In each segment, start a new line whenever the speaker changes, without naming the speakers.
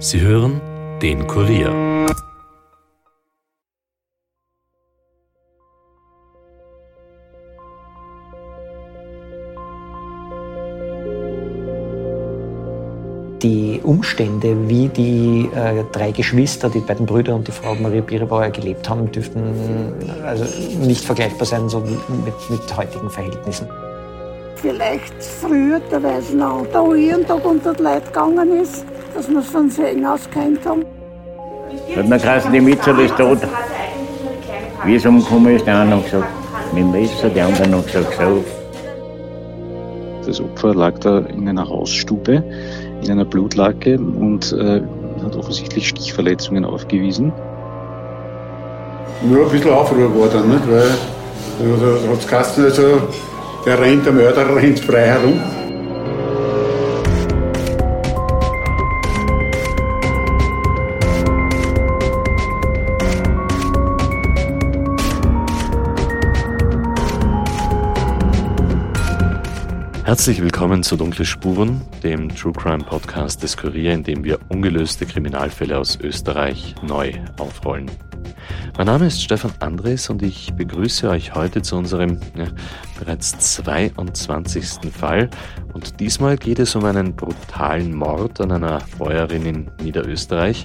Sie hören den Kurier.
Die Umstände, wie die äh, drei Geschwister, die beiden Brüder und die Frau Maria Bierebauer gelebt haben, dürften also nicht vergleichbar sein so mit, mit heutigen Verhältnissen.
Vielleicht früher, da weiß noch, da jeden Tag unter die Leute gegangen ist, dass wir aus kennt haben.
Hat man geheißen, die Mitzel ist tot. Wie es umgekommen ist, der eine noch gesagt, mit dem Messer, der andere noch gesagt, so.
Das Opfer lag da in einer Hausstube, in einer Blutlake und äh, hat offensichtlich Stichverletzungen aufgewiesen.
Nur ein bisschen Aufruhr war dann, nicht? weil da hat es also, der rennt, der Mörder rennt frei herum.
Herzlich willkommen zu Dunkle Spuren, dem True Crime Podcast des Kurier, in dem wir ungelöste Kriminalfälle aus Österreich neu aufrollen. Mein Name ist Stefan Andres und ich begrüße euch heute zu unserem ja, bereits 22. Fall. Und diesmal geht es um einen brutalen Mord an einer Bäuerin in Niederösterreich.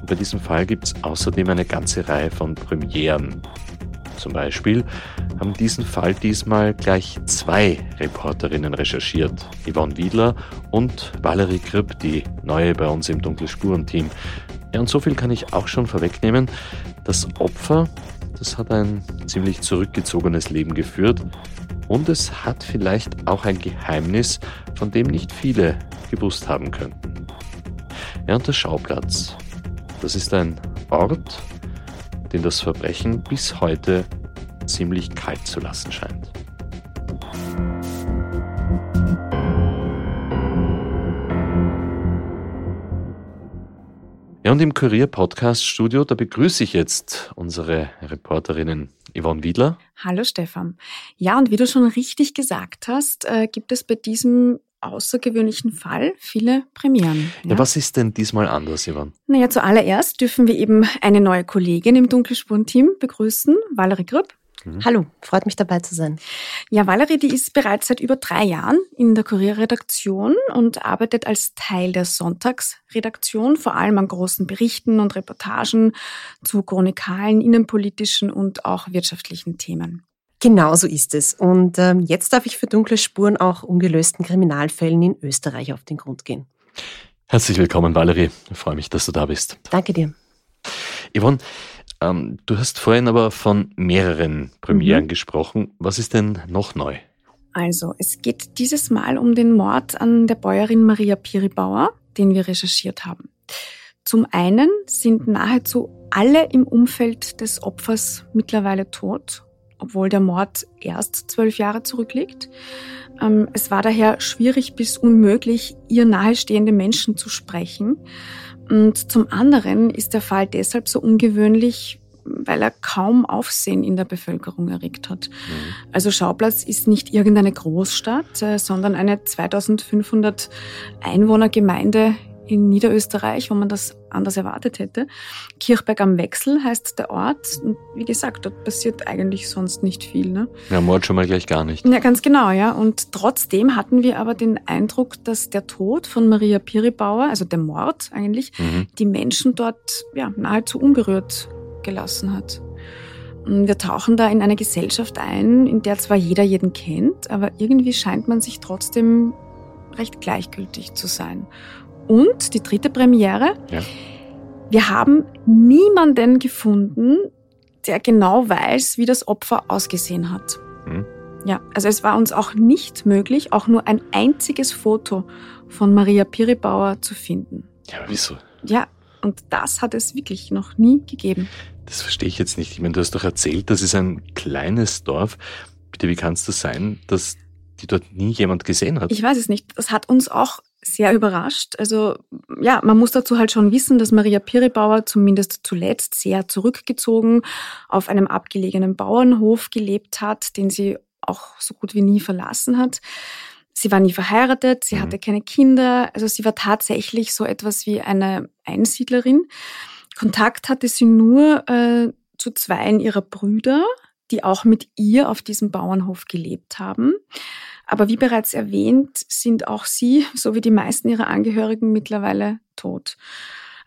Und bei diesem Fall gibt es außerdem eine ganze Reihe von Premieren. Zum Beispiel haben diesen Fall diesmal gleich zwei Reporterinnen recherchiert. Yvonne Wiedler und Valerie Kripp, die neue bei uns im Dunkle Spuren-Team. Ja, und so viel kann ich auch schon vorwegnehmen. Das Opfer, das hat ein ziemlich zurückgezogenes Leben geführt und es hat vielleicht auch ein Geheimnis, von dem nicht viele gewusst haben könnten. Ja, und der Schauplatz, das ist ein Ort, den das Verbrechen bis heute ziemlich kalt zu lassen scheint. Ja, und im Kurier-Podcast-Studio, da begrüße ich jetzt unsere Reporterinnen Yvonne Wiedler.
Hallo Stefan. Ja, und wie du schon richtig gesagt hast, äh, gibt es bei diesem außergewöhnlichen Fall viele Premieren.
Ja. ja. was ist denn diesmal anders, Ivan?
Naja, zuallererst dürfen wir eben eine neue Kollegin im Dunkelspuren-Team begrüßen, Valerie Grüpp.
Mhm. Hallo, freut mich dabei zu sein.
Ja, Valerie, die ist bereits seit über drei Jahren in der Kurierredaktion und arbeitet als Teil der Sonntagsredaktion, vor allem an großen Berichten und Reportagen zu chronikalen, innenpolitischen und auch wirtschaftlichen Themen.
Genau so ist es. Und ähm, jetzt darf ich für dunkle Spuren auch ungelösten Kriminalfällen in Österreich auf den Grund gehen.
Herzlich willkommen, Valerie. Ich freue mich, dass du da bist.
Danke dir.
Yvonne, ähm, du hast vorhin aber von mehreren Premieren mhm. gesprochen. Was ist denn noch neu?
Also, es geht dieses Mal um den Mord an der Bäuerin Maria Piribauer, den wir recherchiert haben. Zum einen sind nahezu alle im Umfeld des Opfers mittlerweile tot obwohl der Mord erst zwölf Jahre zurückliegt. Ähm, es war daher schwierig bis unmöglich, ihr nahestehende Menschen zu sprechen. Und zum anderen ist der Fall deshalb so ungewöhnlich, weil er kaum Aufsehen in der Bevölkerung erregt hat. Mhm. Also Schauplatz ist nicht irgendeine Großstadt, äh, sondern eine 2500 Einwohnergemeinde in Niederösterreich, wo man das anders erwartet hätte. Kirchberg am Wechsel heißt der Ort. Und wie gesagt, dort passiert eigentlich sonst nicht viel. Ne?
Ja, Mord schon mal gleich gar nicht.
Ja, ganz genau, ja. Und trotzdem hatten wir aber den Eindruck, dass der Tod von Maria Piribauer, also der Mord eigentlich, mhm. die Menschen dort ja, nahezu unberührt gelassen hat. Wir tauchen da in eine Gesellschaft ein, in der zwar jeder jeden kennt, aber irgendwie scheint man sich trotzdem recht gleichgültig zu sein. Und die dritte Premiere. Ja. Wir haben niemanden gefunden, der genau weiß, wie das Opfer ausgesehen hat. Hm. Ja, also es war uns auch nicht möglich, auch nur ein einziges Foto von Maria Piribauer zu finden.
Ja, aber wieso?
Ja, und das hat es wirklich noch nie gegeben.
Das verstehe ich jetzt nicht. Ich meine, du hast doch erzählt, das ist ein kleines Dorf. Bitte, wie kann es das sein, dass die dort nie jemand gesehen hat?
Ich weiß es nicht. Das hat uns auch sehr überrascht. Also ja, man muss dazu halt schon wissen, dass Maria Piribauer zumindest zuletzt sehr zurückgezogen auf einem abgelegenen Bauernhof gelebt hat, den sie auch so gut wie nie verlassen hat. Sie war nie verheiratet, sie
Mhm.
hatte keine Kinder, also sie war tatsächlich so etwas wie eine Einsiedlerin. Kontakt hatte sie nur äh, zu zweien ihrer Brüder, die auch mit ihr auf diesem Bauernhof gelebt haben. Aber wie bereits erwähnt, sind auch sie, so wie die meisten ihrer Angehörigen, mittlerweile tot.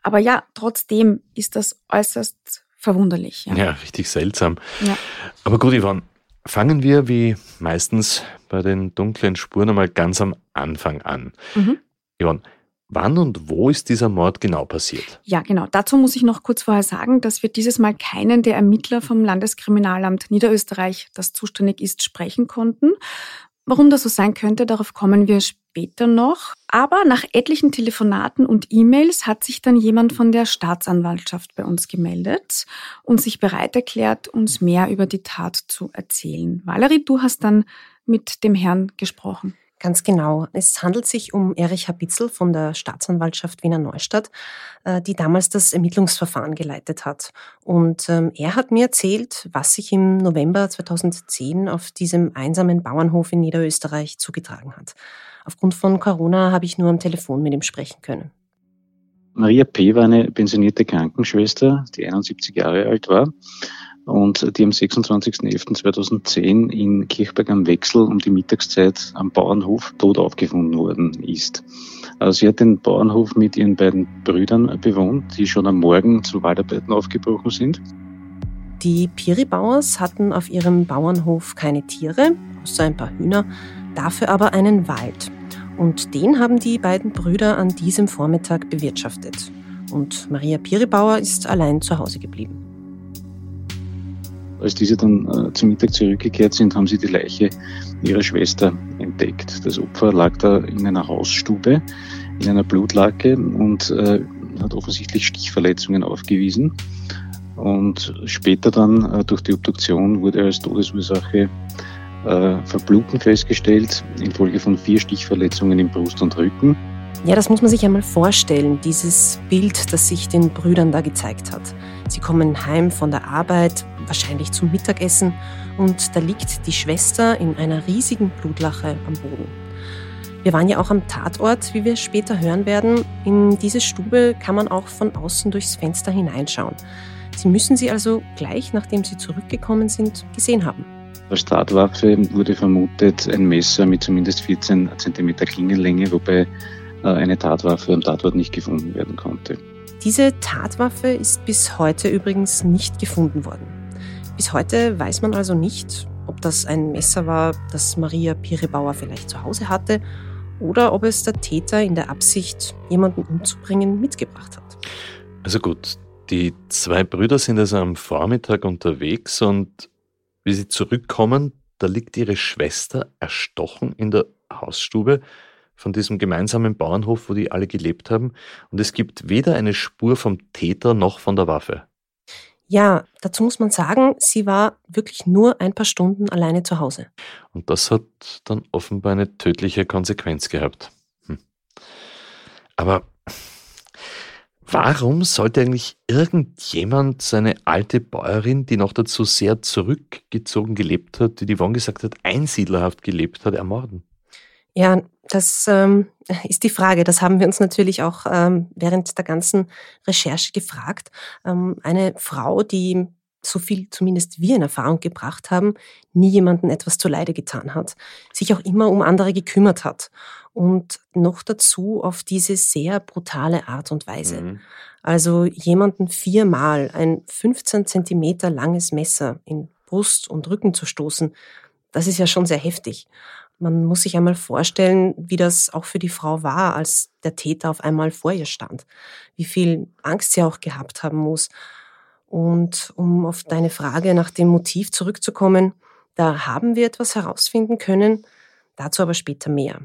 Aber ja, trotzdem ist das äußerst verwunderlich. Ja.
Ja, richtig seltsam.
Ja.
Aber gut, Yvonne, fangen wir wie meistens bei den dunklen Spuren einmal ganz am Anfang an.
Mhm.
Yvonne, wann und wo ist dieser Mord genau passiert?
Ja, genau. Dazu muss ich noch kurz vorher sagen, dass wir dieses Mal keinen der Ermittler vom Landeskriminalamt Niederösterreich, das zuständig ist, sprechen konnten. Warum das so sein könnte, darauf kommen wir später noch. Aber nach etlichen Telefonaten und E-Mails hat sich dann jemand von der Staatsanwaltschaft bei uns gemeldet und sich bereit erklärt, uns mehr über die Tat zu erzählen. Valerie, du hast dann mit dem Herrn gesprochen.
Ganz genau. Es handelt sich um Erich Habitzel von der Staatsanwaltschaft Wiener Neustadt, äh, die damals das Ermittlungsverfahren geleitet hat. Und ähm, er hat mir erzählt, was sich im November 2010 auf diesem einsamen Bauernhof in Niederösterreich zugetragen hat. Aufgrund von Corona habe ich nur am Telefon mit ihm sprechen können.
Maria P. war eine pensionierte Krankenschwester, die 71 Jahre alt war und die am 26.11.2010 in Kirchberg am Wechsel um die Mittagszeit am Bauernhof tot aufgefunden worden ist. Also sie hat den Bauernhof mit ihren beiden Brüdern bewohnt, die schon am Morgen zu Waldarbeiten aufgebrochen sind.
Die Piribauers hatten auf ihrem Bauernhof keine Tiere, außer ein paar Hühner, dafür aber einen Wald. Und den haben die beiden Brüder an diesem Vormittag bewirtschaftet. Und Maria Piribauer ist allein zu Hause geblieben.
Als diese dann äh, zum Mittag zurückgekehrt sind, haben sie die Leiche ihrer Schwester entdeckt. Das Opfer lag da in einer Hausstube, in einer Blutlake und äh, hat offensichtlich Stichverletzungen aufgewiesen. Und später dann äh, durch die Obduktion wurde als Todesursache äh, Verbluten festgestellt, infolge von vier Stichverletzungen in Brust und Rücken.
Ja, das muss man sich einmal vorstellen, dieses Bild, das sich den Brüdern da gezeigt hat. Sie kommen heim von der Arbeit, wahrscheinlich zum Mittagessen, und da liegt die Schwester in einer riesigen Blutlache am Boden. Wir waren ja auch am Tatort, wie wir später hören werden. In diese Stube kann man auch von außen durchs Fenster hineinschauen. Sie müssen sie also gleich nachdem sie zurückgekommen sind, gesehen haben.
Als Tatwaffe wurde vermutet ein Messer mit zumindest 14 cm Klingellänge, wobei äh, eine Tatwaffe am Tatort nicht gefunden werden konnte.
Diese Tatwaffe ist bis heute übrigens nicht gefunden worden. Bis heute weiß man also nicht, ob das ein Messer war, das Maria Pirebauer vielleicht zu Hause hatte oder ob es der Täter in der Absicht, jemanden umzubringen, mitgebracht hat.
Also gut, die zwei Brüder sind also am Vormittag unterwegs und wie sie zurückkommen, da liegt ihre Schwester erstochen in der Hausstube von diesem gemeinsamen Bauernhof, wo die alle gelebt haben. Und es gibt weder eine Spur vom Täter noch von der Waffe.
Ja, dazu muss man sagen, sie war wirklich nur ein paar Stunden alleine zu Hause.
Und das hat dann offenbar eine tödliche Konsequenz gehabt. Hm. Aber warum sollte eigentlich irgendjemand seine alte Bäuerin, die noch dazu sehr zurückgezogen gelebt hat, die die Yvonne gesagt hat, einsiedlerhaft gelebt hat, ermorden?
Ja, das ähm, ist die Frage. Das haben wir uns natürlich auch ähm, während der ganzen Recherche gefragt. Ähm, eine Frau, die so viel zumindest wir in Erfahrung gebracht haben, nie jemanden etwas zuleide getan hat, sich auch immer um andere gekümmert hat und noch dazu auf diese sehr brutale Art und Weise.
Mhm.
Also jemanden viermal ein 15 Zentimeter langes Messer in Brust und Rücken zu stoßen, das ist ja schon sehr heftig. Man muss sich einmal vorstellen, wie das auch für die Frau war, als der Täter auf einmal vor ihr stand. Wie viel Angst sie auch gehabt haben muss. Und um auf deine Frage nach dem Motiv zurückzukommen, da haben wir etwas herausfinden können, dazu aber später mehr.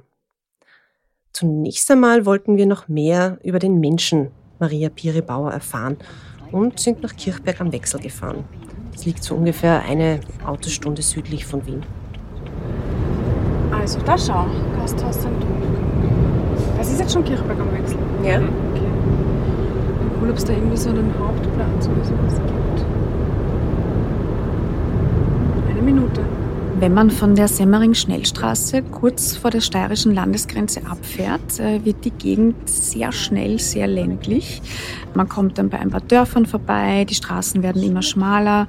Zunächst einmal wollten wir noch mehr über den Menschen Maria Pirebauer erfahren und sind nach Kirchberg am Wechsel gefahren. Das liegt so ungefähr eine Autostunde südlich von Wien.
Also, da schau, Gasthaus St. Das ist jetzt schon Kirchberg am Wechsel.
Ja.
Okay. Cool, ob es da irgendwie so einen Hauptplatz oder sowas gibt. Eine Minute. Wenn man von der Semmering-Schnellstraße kurz vor der steirischen Landesgrenze abfährt, äh, wird die Gegend sehr schnell sehr ländlich. Man kommt dann bei ein paar Dörfern vorbei, die Straßen werden immer schmaler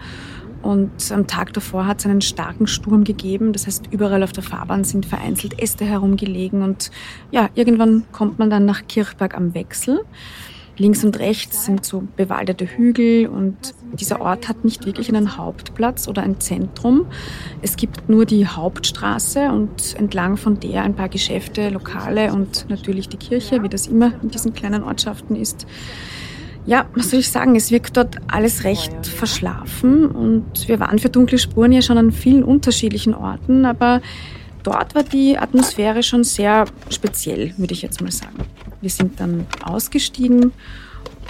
und am Tag davor hat es einen starken Sturm gegeben. Das heißt, überall auf der Fahrbahn sind vereinzelt Äste herumgelegen und ja, irgendwann kommt man dann nach Kirchberg am Wechsel. Links und rechts sind so bewaldete Hügel und dieser Ort hat nicht wirklich einen Hauptplatz oder ein Zentrum. Es gibt nur die Hauptstraße und entlang von der ein paar Geschäfte, Lokale und natürlich die Kirche, wie das immer in diesen kleinen Ortschaften ist. Ja, was soll ich sagen? Es wirkt dort alles recht verschlafen und wir waren für dunkle Spuren ja schon an vielen unterschiedlichen Orten, aber dort war die Atmosphäre schon sehr speziell, würde ich jetzt mal sagen. Wir sind dann ausgestiegen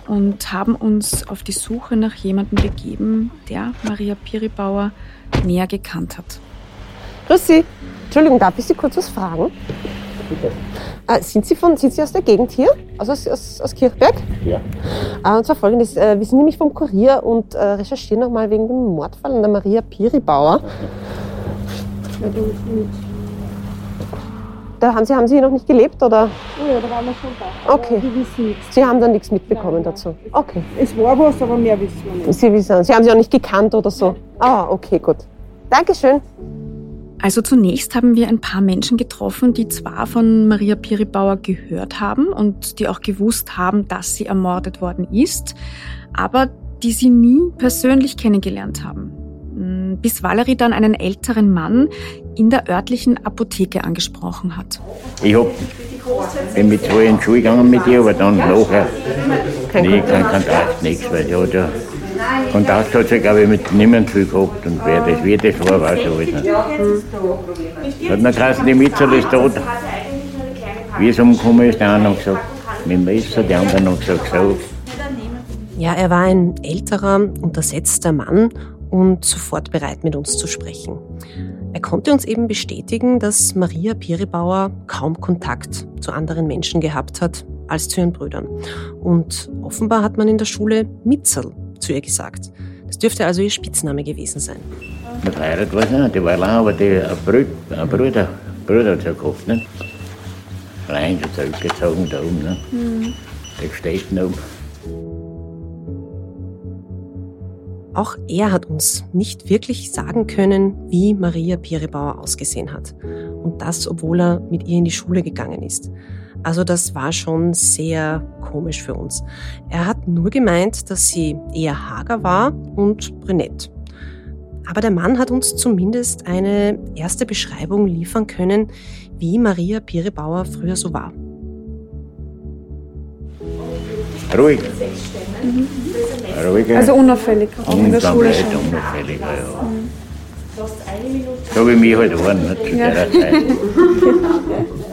und haben uns auf die Suche nach jemandem begeben, der Maria Piribauer näher gekannt hat.
Grüß Sie. Entschuldigung, darf ich Sie kurz was fragen? Bitte. Äh, sind, Sie von, sind Sie aus der Gegend hier? Also aus, aus, aus Kirchberg?
Ja.
Äh, und zwar folgendes: äh, Wir sind nämlich vom Kurier und äh, recherchieren nochmal wegen dem Mordfall an der Maria Piribauer.
Ja.
Da haben Sie, haben Sie hier noch nicht gelebt, oder?
Oh ja, da waren wir schon da.
Okay.
Die wissen nichts.
Sie haben da nichts mitbekommen dazu? Okay.
Es war was, aber mehr wissen wir nicht.
Sie wissen, Sie haben sie auch nicht gekannt oder so? Ah, okay, gut. Dankeschön.
Also zunächst haben wir ein paar Menschen getroffen, die zwar von Maria Piribauer gehört haben und die auch gewusst haben, dass sie ermordet worden ist, aber die sie nie persönlich kennengelernt haben. Mm, Bis Valerie dann einen älteren Mann in der örtlichen Apotheke angesprochen hat.
Ich hab, bin mit zwei in die Schule gegangen mit ihr, aber dann nachher nie kein Kontakt, nichts, weil ja Kontakt hat sie, glaube ich, mit niemandem viel gehabt und wer das, wie das war, weiß ich alles nicht. Hat mir geheißen, die Mitzel ist tot. Wie es umgekommen ist, der eine hat gesagt, mit dem Messer, der andere hat gesagt, so.
Ja, er war ein älterer, untersetzter Mann und sofort bereit, mit uns zu sprechen. Er konnte uns eben bestätigen, dass Maria Piribauer kaum Kontakt zu anderen Menschen gehabt hat als zu ihren Brüdern. Und offenbar hat man in der Schule Mitzel zu ihr gesagt. Das dürfte also ihr Spitzname gewesen sein.
Verheiratet war sie nicht, die war lang, aber die, ein, Brü ein Bruder, Bruder hat sie gehabt, nicht? Rein, so zurückgezogen da oben, ne? Der steht oben.
Auch er hat uns nicht wirklich sagen können, wie Maria Piribauer ausgesehen hat. Und das, obwohl er mit ihr in die Schule gegangen ist. Also das war schon sehr komisch für uns. Er hat nur gemeint, dass sie eher hager war und brünett. Aber der Mann hat uns zumindest eine erste Beschreibung liefern können, wie Maria Piribauer früher so war.
Ruhig. Ruhig.
Also unauffällig, auch in der Schule schon.
unauffällig, ja. So wie mich halt waren, nicht, zu
Ja.
der Zeit.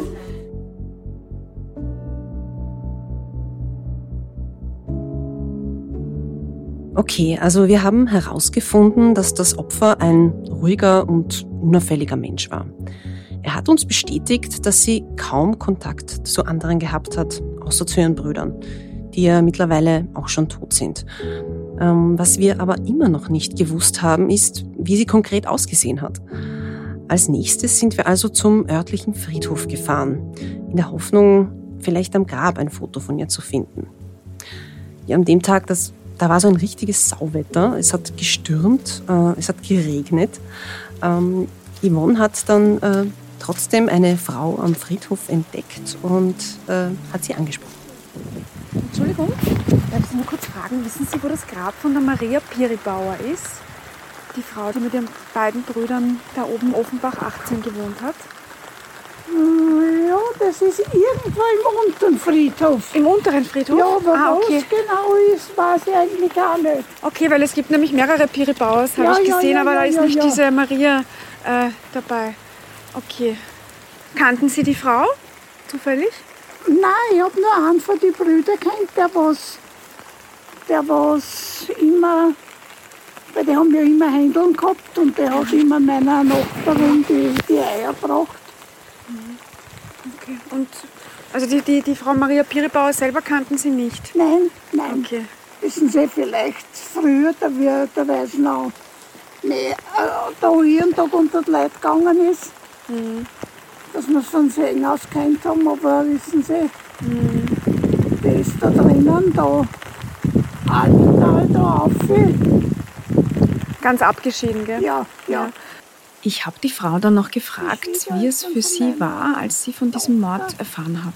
Okay, also wir haben herausgefunden, dass das Opfer ein ruhiger und unauffälliger Mensch war. Er hat uns bestätigt, dass sie kaum Kontakt zu anderen gehabt hat, außer zu ihren Brüdern, die ja mittlerweile auch schon tot sind. Ähm, was wir aber immer noch nicht gewusst haben, ist, wie sie konkret ausgesehen hat. Als nächstes sind wir also zum örtlichen Friedhof gefahren, in der Hoffnung, vielleicht am Grab ein Foto von ihr zu finden. Ja, an dem Tag, das, da war so ein richtiges Sauwetter. Es hat gestürmt, äh, es hat geregnet. Ähm, Yvonne hat dann äh, trotzdem eine Frau am Friedhof entdeckt und äh, hat sie angesprochen.
Entschuldigung, darf ich nur kurz fragen, wissen Sie, wo das Grab von der Maria Piribauer ist? Die Frau, die mit ihren beiden Brüdern da oben Offenbach 18 gewohnt hat?
Ja, das ist irgendwo im unteren Friedhof.
Im unteren Friedhof?
Ja, aber
ah,
wo
okay.
es genau ist, weiß ich eigentlich auch nicht.
Okay, weil es gibt nämlich mehrere Piribauers, habe
Ja,
ich gesehen,
ja,
aber
ja,
da ist nicht diese Maria äh, dabei. Okay. Kannten Sie die Frau zufällig?
Nein, ich habe nur einen von den Brüdern kennt, der was, der was immer, weil die haben ja immer Händeln gehabt und der hat immer meiner Nachbarin die, die Eier gebracht.
Okay. Und also die, die, die Frau Maria Piribauer selber kannten Sie nicht?
Nein, nein.
Okay.
Wissen Sie, vielleicht früher, da, wir, da weiß noch, nee, äh, da jeden Tag unter die Leute gegangen ist. Mhm. Dass wir es von Segen aus kennt haben, aber wissen Sie, mhm. der ist da drinnen, da Altental, da auf.
Ganz abgeschieden, gell?
Ja, ja. ja.
Ich habe die Frau dann noch gefragt, wie es für sie war, als sie von diesem Mord erfahren hat.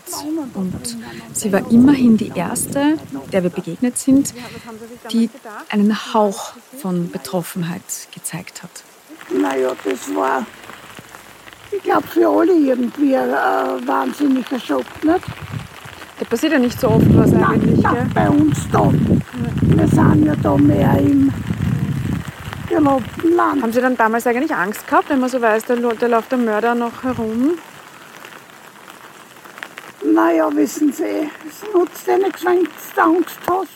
Und sie war immerhin die Erste, der wir begegnet sind, die einen Hauch von Betroffenheit gezeigt hat.
Naja, das war, ich glaube, für alle irgendwie ein äh, wahnsinniger Schock. Nicht?
Das passiert ja nicht so oft was eigentlich.
Nein, bei uns da. Wir sind ja da mehr im gelobten Land.
Haben Sie dann damals eigentlich Angst gehabt, wenn man so weiß, da, da läuft der Mörder noch herum?
Naja, wissen Sie, es nutzt ja nichts, wenn du Angst hast.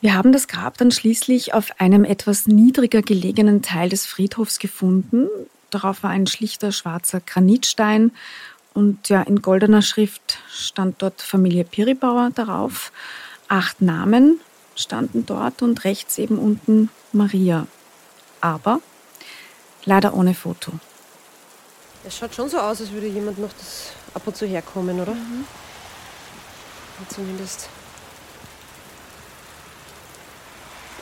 Wir haben das Grab dann schließlich auf einem etwas niedriger gelegenen Teil des Friedhofs gefunden. Darauf war ein schlichter schwarzer Granitstein und ja, in goldener Schrift stand dort Familie Piribauer darauf. Acht Namen standen dort und rechts eben unten Maria. Aber leider ohne Foto.
Es schaut schon so aus, als würde jemand noch das ab und zu herkommen, oder? Mhm. Zumindest.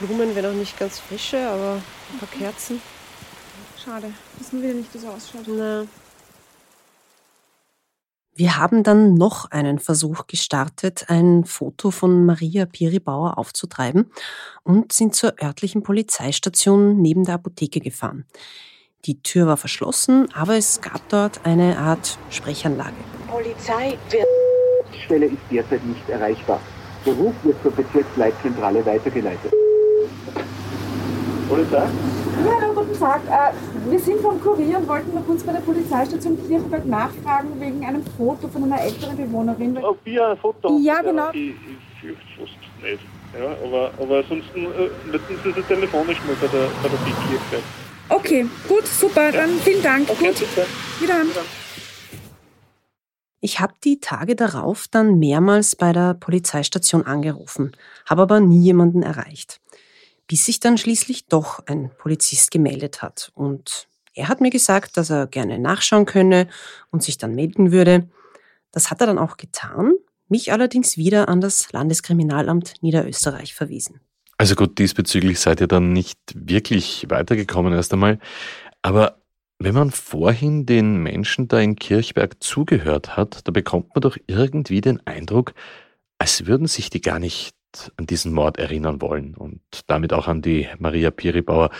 Blumen wären auch nicht ganz frische, aber ein paar Kerzen.
Schade. Wissen wir nicht, wie das ausschaut.
Na. Wir haben dann noch einen Versuch gestartet, ein Foto von Maria Piribauer aufzutreiben und sind zur örtlichen Polizeistation neben der Apotheke gefahren. Die Tür war verschlossen, aber es gab dort eine Art Sprechanlage.
Polizei wird. Die Stelle ist derzeit nicht erreichbar. Der Ruf wird zur Bezirksleitzentrale weitergeleitet.
Polizei? Ja, guten Tag. Wir sind vom Kurier und wollten noch kurz bei der Polizeistation Kirchberg nachfragen wegen einem Foto von einer älteren Bewohnerin.
Auf wir ein Foto?
Ja, genau.
Ich, ich fürchte fast nicht. Ja, aber, aber ansonsten äh, müssen Sie es telefonisch mal bei der, bei der Kirchberg.
Okay, gut, super. Dann vielen Dank.
Okay,
gut.
bitte.
Wiederhören.
Ich habe die Tage darauf dann mehrmals bei der Polizeistation angerufen, habe aber nie jemanden erreicht bis sich dann schließlich doch ein Polizist gemeldet hat. Und er hat mir gesagt, dass er gerne nachschauen könne und sich dann melden würde. Das hat er dann auch getan, mich allerdings wieder an das Landeskriminalamt Niederösterreich verwiesen.
Also gut, diesbezüglich seid ihr dann nicht wirklich weitergekommen erst einmal. Aber wenn man vorhin den Menschen da in Kirchberg zugehört hat, da bekommt man doch irgendwie den Eindruck, als würden sich die gar nicht an diesen Mord erinnern wollen und damit auch an die Maria Piribauer.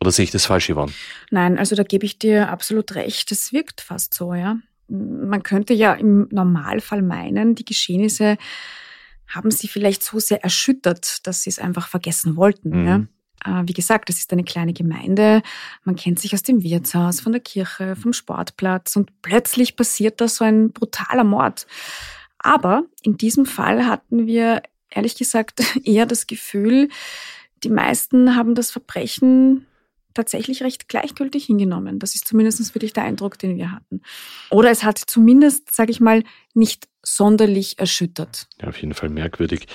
Oder sehe ich das falsch, Yvonne?
Nein, also da gebe ich dir absolut recht. Es wirkt fast so, ja. Man könnte ja im Normalfall meinen, die Geschehnisse haben sie vielleicht so sehr erschüttert, dass sie es einfach vergessen wollten. Mhm. Ja? Äh, wie gesagt, das ist eine kleine Gemeinde. Man kennt sich aus dem Wirtshaus, von der Kirche, vom Sportplatz und plötzlich passiert da so ein brutaler Mord. Aber in diesem Fall hatten wir ehrlich gesagt eher das Gefühl, die meisten haben das Verbrechen tatsächlich recht gleichgültig hingenommen. Das ist zumindest wirklich der Eindruck, den wir hatten. Oder es hat zumindest, sage ich mal, nicht sonderlich erschüttert.
Ja, auf jeden Fall merkwürdig.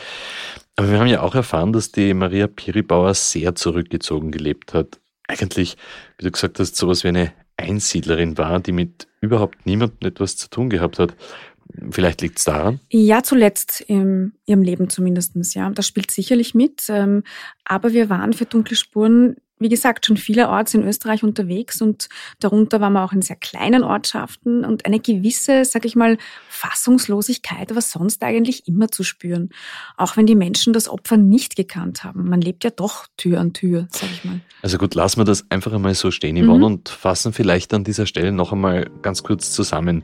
Aber wir haben ja auch erfahren, dass die Maria Piribauer sehr zurückgezogen gelebt hat. Eigentlich, wie du gesagt hast, sowas wie eine Einsiedlerin war, die mit überhaupt niemandem etwas zu tun gehabt hat. Vielleicht liegt es daran?
Ja, zuletzt in ihrem Leben zumindest. Ja. Das spielt sicherlich mit. Ähm, aber wir waren für dunkle Spuren wie gesagt, schon vielerorts in Österreich unterwegs und darunter waren wir auch in sehr kleinen Ortschaften und eine gewisse, sag ich mal, Fassungslosigkeit war sonst eigentlich immer zu spüren. Auch wenn die Menschen das Opfer nicht gekannt haben. Man lebt ja doch Tür an Tür, sag ich mal.
Also gut, lassen wir das einfach einmal so stehen, Yvonne, mhm. und fassen vielleicht an dieser Stelle noch einmal ganz kurz zusammen.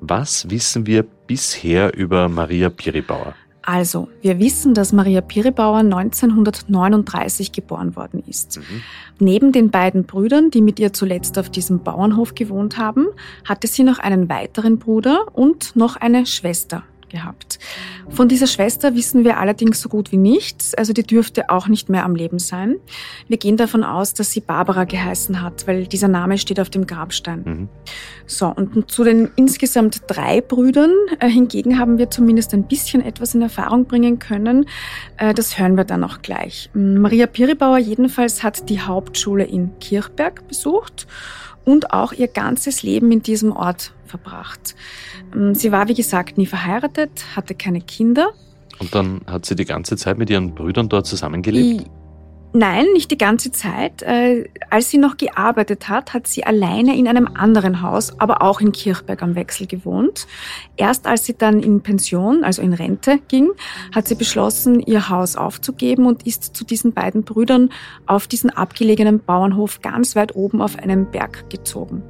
Was wissen wir bisher über Maria Piribauer?
Also, wir wissen, dass Maria Piribauer 1939 geboren worden ist. Mhm. Neben den beiden Brüdern, die mit ihr zuletzt auf diesem Bauernhof gewohnt haben, hatte sie noch einen weiteren Bruder und noch eine Schwester. Gehabt. Von dieser Schwester wissen wir allerdings so gut wie nichts, also die dürfte auch nicht mehr am Leben sein. Wir gehen davon aus, dass sie Barbara geheißen hat, weil dieser Name steht auf dem Grabstein. Mhm. So, und zu den insgesamt drei Brüdern äh, hingegen haben wir zumindest ein bisschen etwas in Erfahrung bringen können. Äh, das hören wir dann auch gleich. Maria Piribauer jedenfalls hat die Hauptschule in Kirchberg besucht und auch ihr ganzes Leben in diesem Ort verbracht. Ähm, sie war, wie gesagt, nie verheiratet, hatte keine Kinder.
Und dann hat sie die ganze Zeit mit ihren Brüdern dort zusammengelebt?
Nein, nicht die ganze Zeit. Äh, als sie noch gearbeitet hat, hat sie alleine in einem anderen Haus, aber auch in Kirchberg am Wechsel gewohnt. Erst als sie dann in Pension, also in Rente ging, hat sie beschlossen, ihr Haus aufzugeben und ist zu diesen beiden Brüdern auf diesen abgelegenen Bauernhof ganz weit oben auf einem Berg gezogen.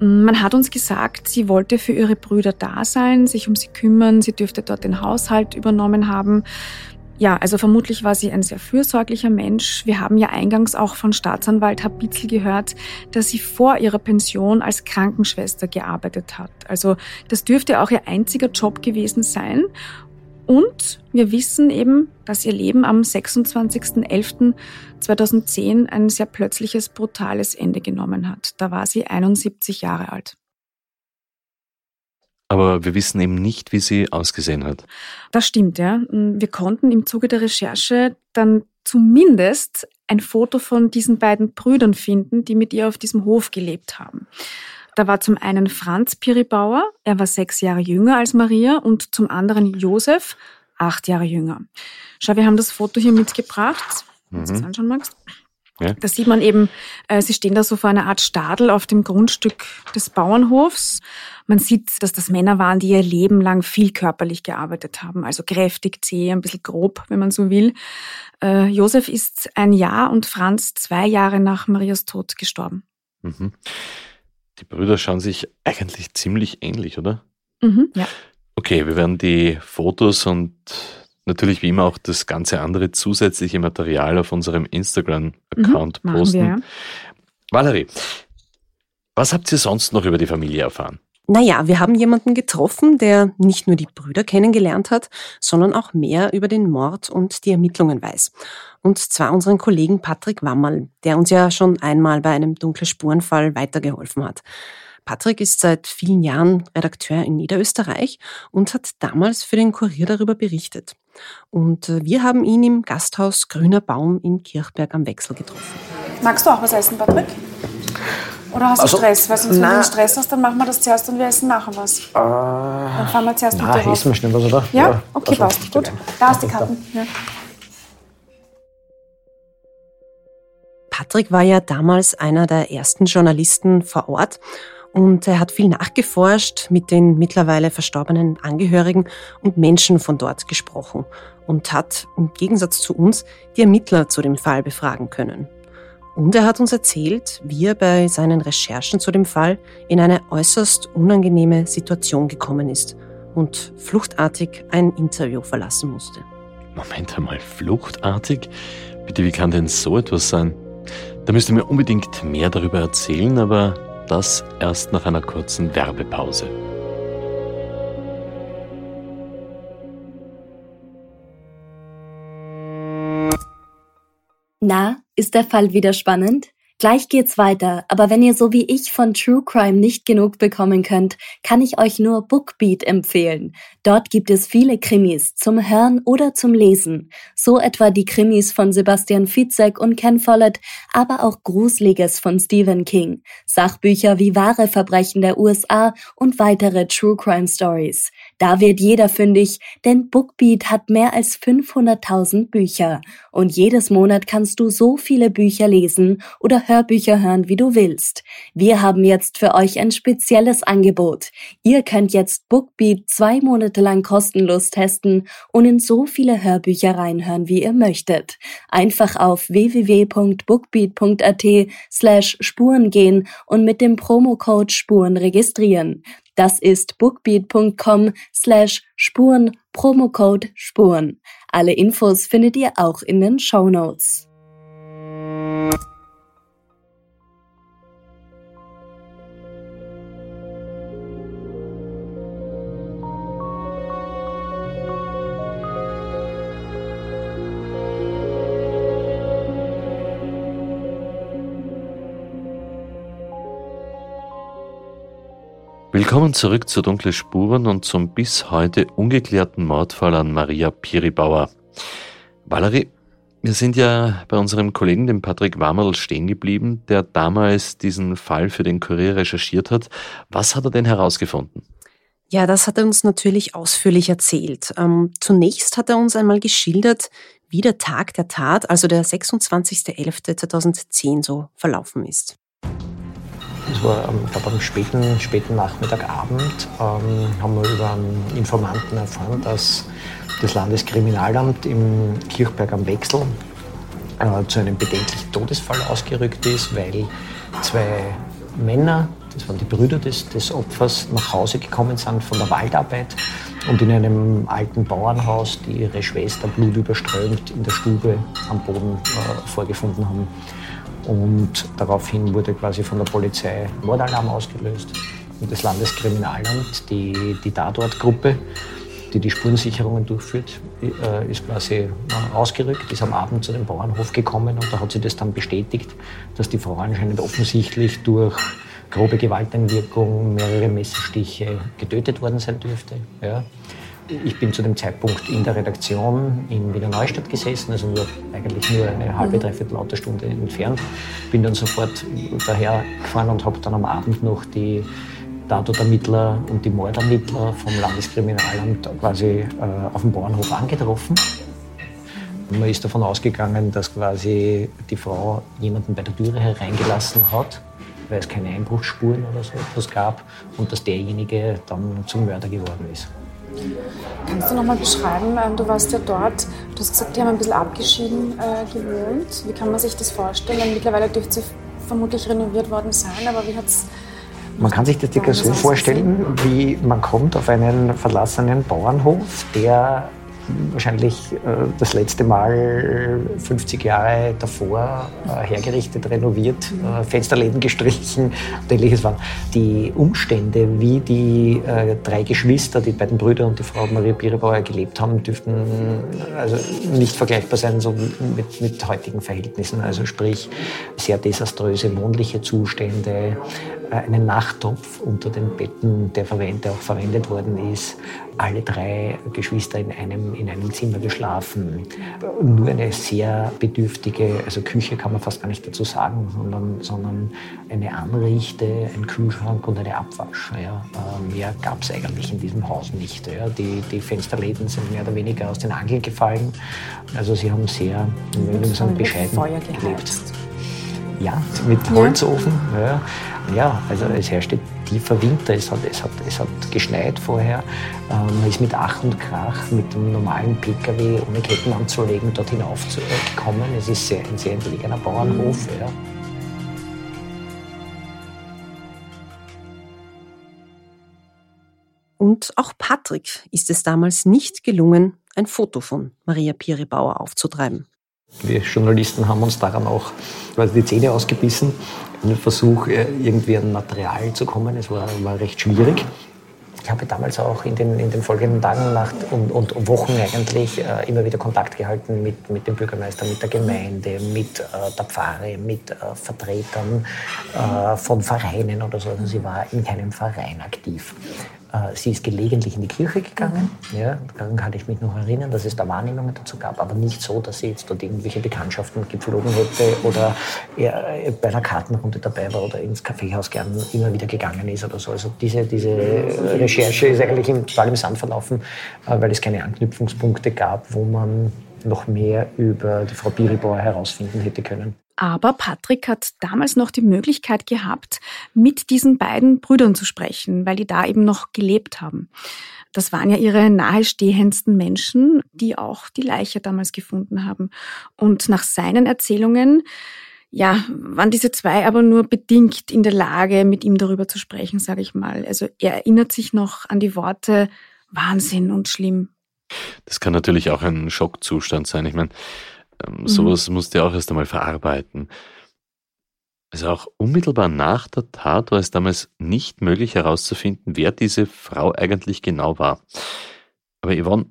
Man hat uns gesagt, sie wollte für ihre Brüder da sein, sich um sie kümmern, sie dürfte dort den Haushalt übernommen haben. Ja, also vermutlich war sie ein sehr fürsorglicher Mensch. Wir haben ja eingangs auch von Staatsanwalt Habitzel gehört, dass sie vor ihrer Pension als Krankenschwester gearbeitet hat. Also das dürfte auch ihr einziger Job gewesen sein. Und wir wissen eben, dass ihr Leben am 26.11.2010 ein sehr plötzliches, brutales Ende genommen hat. Da war sie 71 Jahre alt.
Aber wir wissen eben nicht, wie sie ausgesehen hat.
Das stimmt, ja. Wir konnten im Zuge der Recherche dann zumindest ein Foto von diesen beiden Brüdern finden, die mit ihr auf diesem Hof gelebt haben. Da war zum einen Franz Piribauer, er war sechs Jahre jünger als Maria, und zum anderen Josef, acht Jahre jünger. Schau, wir haben das Foto hier mitgebracht. Wenn du das mhm. anschauen magst. Ja. Da sieht man eben, äh, sie stehen da so vor einer Art Stadel auf dem Grundstück des Bauernhofs. Man sieht, dass das Männer waren, die ihr Leben lang viel körperlich gearbeitet haben, also kräftig, zäh, ein bisschen grob, wenn man so will. Äh, Josef ist ein Jahr und Franz zwei Jahre nach Marias Tod gestorben.
Mhm. Die Brüder schauen sich eigentlich ziemlich ähnlich, oder?
Mhm, ja.
Okay, wir werden die Fotos und natürlich wie immer auch das ganze andere zusätzliche Material auf unserem Instagram-Account mhm, posten. Wir, ja. Valerie, was habt ihr sonst noch über die Familie erfahren?
Naja, wir haben jemanden getroffen, der nicht nur die Brüder kennengelernt hat, sondern auch mehr über den Mord und die Ermittlungen weiß. Und zwar unseren Kollegen Patrick Wammerl, der uns ja schon einmal bei einem dunklen Spurenfall weitergeholfen hat. Patrick ist seit vielen Jahren Redakteur in Niederösterreich und hat damals für den Kurier darüber berichtet. Und äh, wir haben ihn im Gasthaus Grüner Baum in Kirchberg am Wechsel getroffen.
Magst du auch was essen, Patrick? Oder hast du also, Stress? Weil sonst, wenn du Stress hast, dann machen wir das zuerst und wir essen nachher was. Äh, dann fahren wir zuerst
na, mit dir raus. wir schnell was, oder?
Ja? ja. Okay, also, passt. Gut. Da hast die Karten. Ja.
Patrick war ja damals einer der ersten Journalisten vor Ort und er hat viel nachgeforscht, mit den mittlerweile verstorbenen Angehörigen und Menschen von dort gesprochen und hat im Gegensatz zu uns die Ermittler zu dem Fall befragen können. Und er hat uns erzählt, wie er bei seinen Recherchen zu dem Fall in eine äußerst unangenehme Situation gekommen ist und fluchtartig ein Interview verlassen musste.
Moment einmal, fluchtartig? Bitte, wie kann denn so etwas sein? Da müsst ihr mir unbedingt mehr darüber erzählen, aber das erst nach einer kurzen Werbepause.
Na, ist der Fall wieder spannend? Gleich geht's weiter, aber wenn ihr so wie ich von True Crime nicht genug bekommen könnt, kann ich euch nur Bookbeat empfehlen. Dort gibt es viele Krimis zum Hören oder zum Lesen. So etwa die Krimis von Sebastian Fitzek und Ken Follett, aber auch Gruseliges von Stephen King, Sachbücher wie wahre Verbrechen der USA und weitere True Crime Stories. Da wird jeder fündig, denn Bookbeat hat mehr als 500.000 Bücher. Und jedes Monat kannst du so viele Bücher lesen oder Hörbücher hören, wie du willst. Wir haben jetzt für euch ein spezielles Angebot. Ihr könnt jetzt Bookbeat zwei Monate lang kostenlos testen und in so viele Hörbücher reinhören, wie ihr möchtet. Einfach auf www.bookbeat.at slash Spuren gehen und mit dem Promocode Spuren registrieren. Das ist bookbeat.com slash Spuren, Promocode Spuren. Alle Infos findet ihr auch in den Show Notes.
Willkommen zurück zu Dunkle Spuren und zum bis heute ungeklärten Mordfall an Maria Piribauer. Valerie, wir sind ja bei unserem Kollegen, dem Patrick Wammerl, stehen geblieben, der damals diesen Fall für den Kurier recherchiert hat. Was hat er denn herausgefunden?
Ja, das hat er uns natürlich ausführlich erzählt. Ähm, zunächst hat er uns einmal geschildert, wie der Tag der Tat, also der 26.11.2010 so verlaufen ist.
Es war ähm, glaube, am späten, späten Nachmittagabend, ähm, haben wir über einen Informanten erfahren, dass das Landeskriminalamt im Kirchberg am Wechsel äh, zu einem bedenklichen Todesfall ausgerückt ist, weil zwei Männer das waren die Brüder des, des Opfers, nach Hause gekommen sind von der Waldarbeit und in einem alten Bauernhaus, die ihre Schwester blutüberströmt in der Stube am Boden äh, vorgefunden haben. Und daraufhin wurde quasi von der Polizei Mordalarm ausgelöst. Und das Landeskriminalamt, die, die Tatortgruppe, die die Spurensicherungen durchführt, äh, ist quasi äh, ausgerückt, ist am Abend zu dem Bauernhof gekommen und da hat sie das dann bestätigt, dass die Frau anscheinend offensichtlich durch grobe Gewalteinwirkung, mehrere Messerstiche getötet worden sein dürfte. Ja. Ich bin zu dem Zeitpunkt in der Redaktion in Wiener Neustadt gesessen, also nur, eigentlich nur eine halbe, mhm. dreiviertel Autostunde entfernt. Bin dann sofort daher gefahren und habe dann am Abend noch die Tatortermittler und die Mordermittler vom Landeskriminalamt quasi äh, auf dem Bauernhof angetroffen. Man ist davon ausgegangen, dass quasi die Frau jemanden bei der Türe hereingelassen hat weil es keine Einbruchsspuren oder so etwas gab und dass derjenige dann zum Mörder geworden ist.
Kannst du nochmal beschreiben, ähm, du warst ja dort, du hast gesagt, die haben ein bisschen abgeschieden äh, gewohnt. Wie kann man sich das vorstellen? Mittlerweile dürfte sie vermutlich renoviert worden sein, aber wie hat es
man kann sich das circa so vorstellen, wie man kommt auf einen verlassenen Bauernhof, der wahrscheinlich äh, das letzte Mal 50 Jahre davor äh, hergerichtet, renoviert, äh, Fensterläden gestrichen und ähnliches waren. Die Umstände, wie die drei Geschwister, die beiden Brüder und die Frau Maria Bierebauer gelebt haben, dürften also nicht vergleichbar sein so mit, mit heutigen Verhältnissen. Also sprich sehr desaströse wohnliche Zustände, einen Nachttopf unter den Betten, der auch verwendet worden ist. Alle drei Geschwister in einem, in einem Zimmer geschlafen. Nur eine sehr bedürftige, also Küche kann man fast gar nicht dazu sagen, sondern, sondern eine Anrichte, ein Kühlschrank und eine Abwasch. Ja. Äh, mehr gab es eigentlich in diesem Haus nicht. Ja. Die, die Fensterläden sind mehr oder weniger aus den Angeln gefallen. Also sie haben sehr, würde ich sagen, bescheiden gelebt. Ja, mit Holzofen. Ja. Ja, also es herrschte tiefer Winter, es hat, es hat, es hat geschneit vorher. Ähm, man ist mit Ach und Krach mit dem normalen Pkw ohne Ketten anzulegen dort hinaufgekommen. Es ist sehr, ein sehr entlegener Bauernhof. Ja.
Und auch Patrick ist es damals nicht gelungen, ein Foto von Maria Piribauer aufzutreiben.
Wir Journalisten haben uns daran auch quasi die Zähne ausgebissen, einen Versuch, äh, irgendwie an Material zu kommen. Es war, war recht schwierig. Ich habe damals auch in den, in den folgenden Tagen Nacht und, und Wochen eigentlich äh, immer wieder Kontakt gehalten mit, mit dem Bürgermeister, mit der Gemeinde, mit äh, der Pfarre, mit äh, Vertretern äh, von Vereinen oder so. Also sie war in keinem Verein aktiv. Äh, sie ist gelegentlich in die Kirche gegangen. Ja, daran kann ich mich noch erinnern, dass es da Wahrnehmungen dazu gab, aber nicht so, dass sie jetzt dort irgendwelche Bekanntschaften gepflogen hätte oder bei einer Kartenrunde dabei war oder ins Kaffeehaus gern immer wieder gegangen ist oder so. Also diese, diese Recherche ist eigentlich total im Sand verlaufen, äh, weil es keine Anknüpfungspunkte gab, wo man noch mehr über die Frau Biribauer herausfinden hätte können.
Aber Patrick hat damals noch die Möglichkeit gehabt, mit diesen beiden Brüdern zu sprechen, weil die da eben noch gelebt haben. Das waren ja ihre nahestehendsten Menschen, die auch die Leiche damals gefunden haben. Und nach seinen Erzählungen, ja, waren diese zwei aber nur bedingt in der Lage, mit ihm darüber zu sprechen, sage ich mal. Also er erinnert sich noch an die Worte Wahnsinn und schlimm.
Das kann natürlich auch ein Schockzustand sein. Ich meine, ähm, mhm. Sowas musste er auch erst einmal verarbeiten. Also auch unmittelbar nach der Tat war es damals nicht möglich herauszufinden, wer diese Frau eigentlich genau war. Aber Yvonne,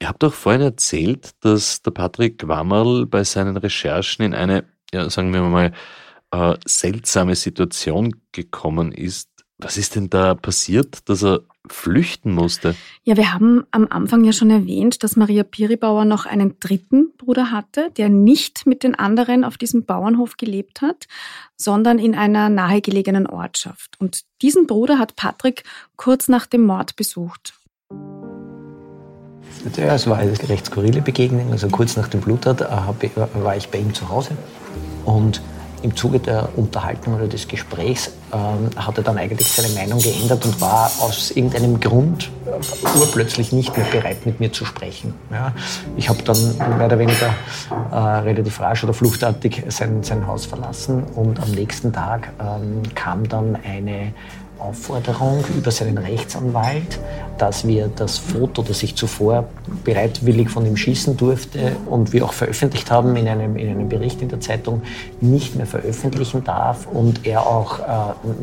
ihr habt doch vorhin erzählt, dass der Patrick Wammerl bei seinen Recherchen in eine, ja, sagen wir mal, äh, seltsame Situation gekommen ist. Was ist denn da passiert, dass er flüchten musste?
Ja, wir haben am Anfang ja schon erwähnt, dass Maria Piribauer noch einen dritten Bruder hatte, der nicht mit den anderen auf diesem Bauernhof gelebt hat, sondern in einer nahegelegenen Ortschaft. Und diesen Bruder hat Patrick kurz nach dem Mord besucht.
Ja, es war eine recht skurrile Begegnung. Also kurz nach dem Bluttat war ich bei ihm zu Hause und im Zuge der Unterhaltung oder des Gesprächs ähm, hat er dann eigentlich seine Meinung geändert und war aus irgendeinem Grund äh, urplötzlich nicht mehr bereit, mit mir zu sprechen. Ja. Ich habe dann mehr oder weniger äh, relativ rasch oder fluchtartig sein, sein Haus verlassen und am nächsten Tag ähm, kam dann eine Aufforderung über seinen Rechtsanwalt, dass wir das Foto, das ich zuvor bereitwillig von ihm schießen durfte und wir auch veröffentlicht haben in einem, in einem Bericht in der Zeitung, nicht mehr veröffentlichen darf und er auch äh,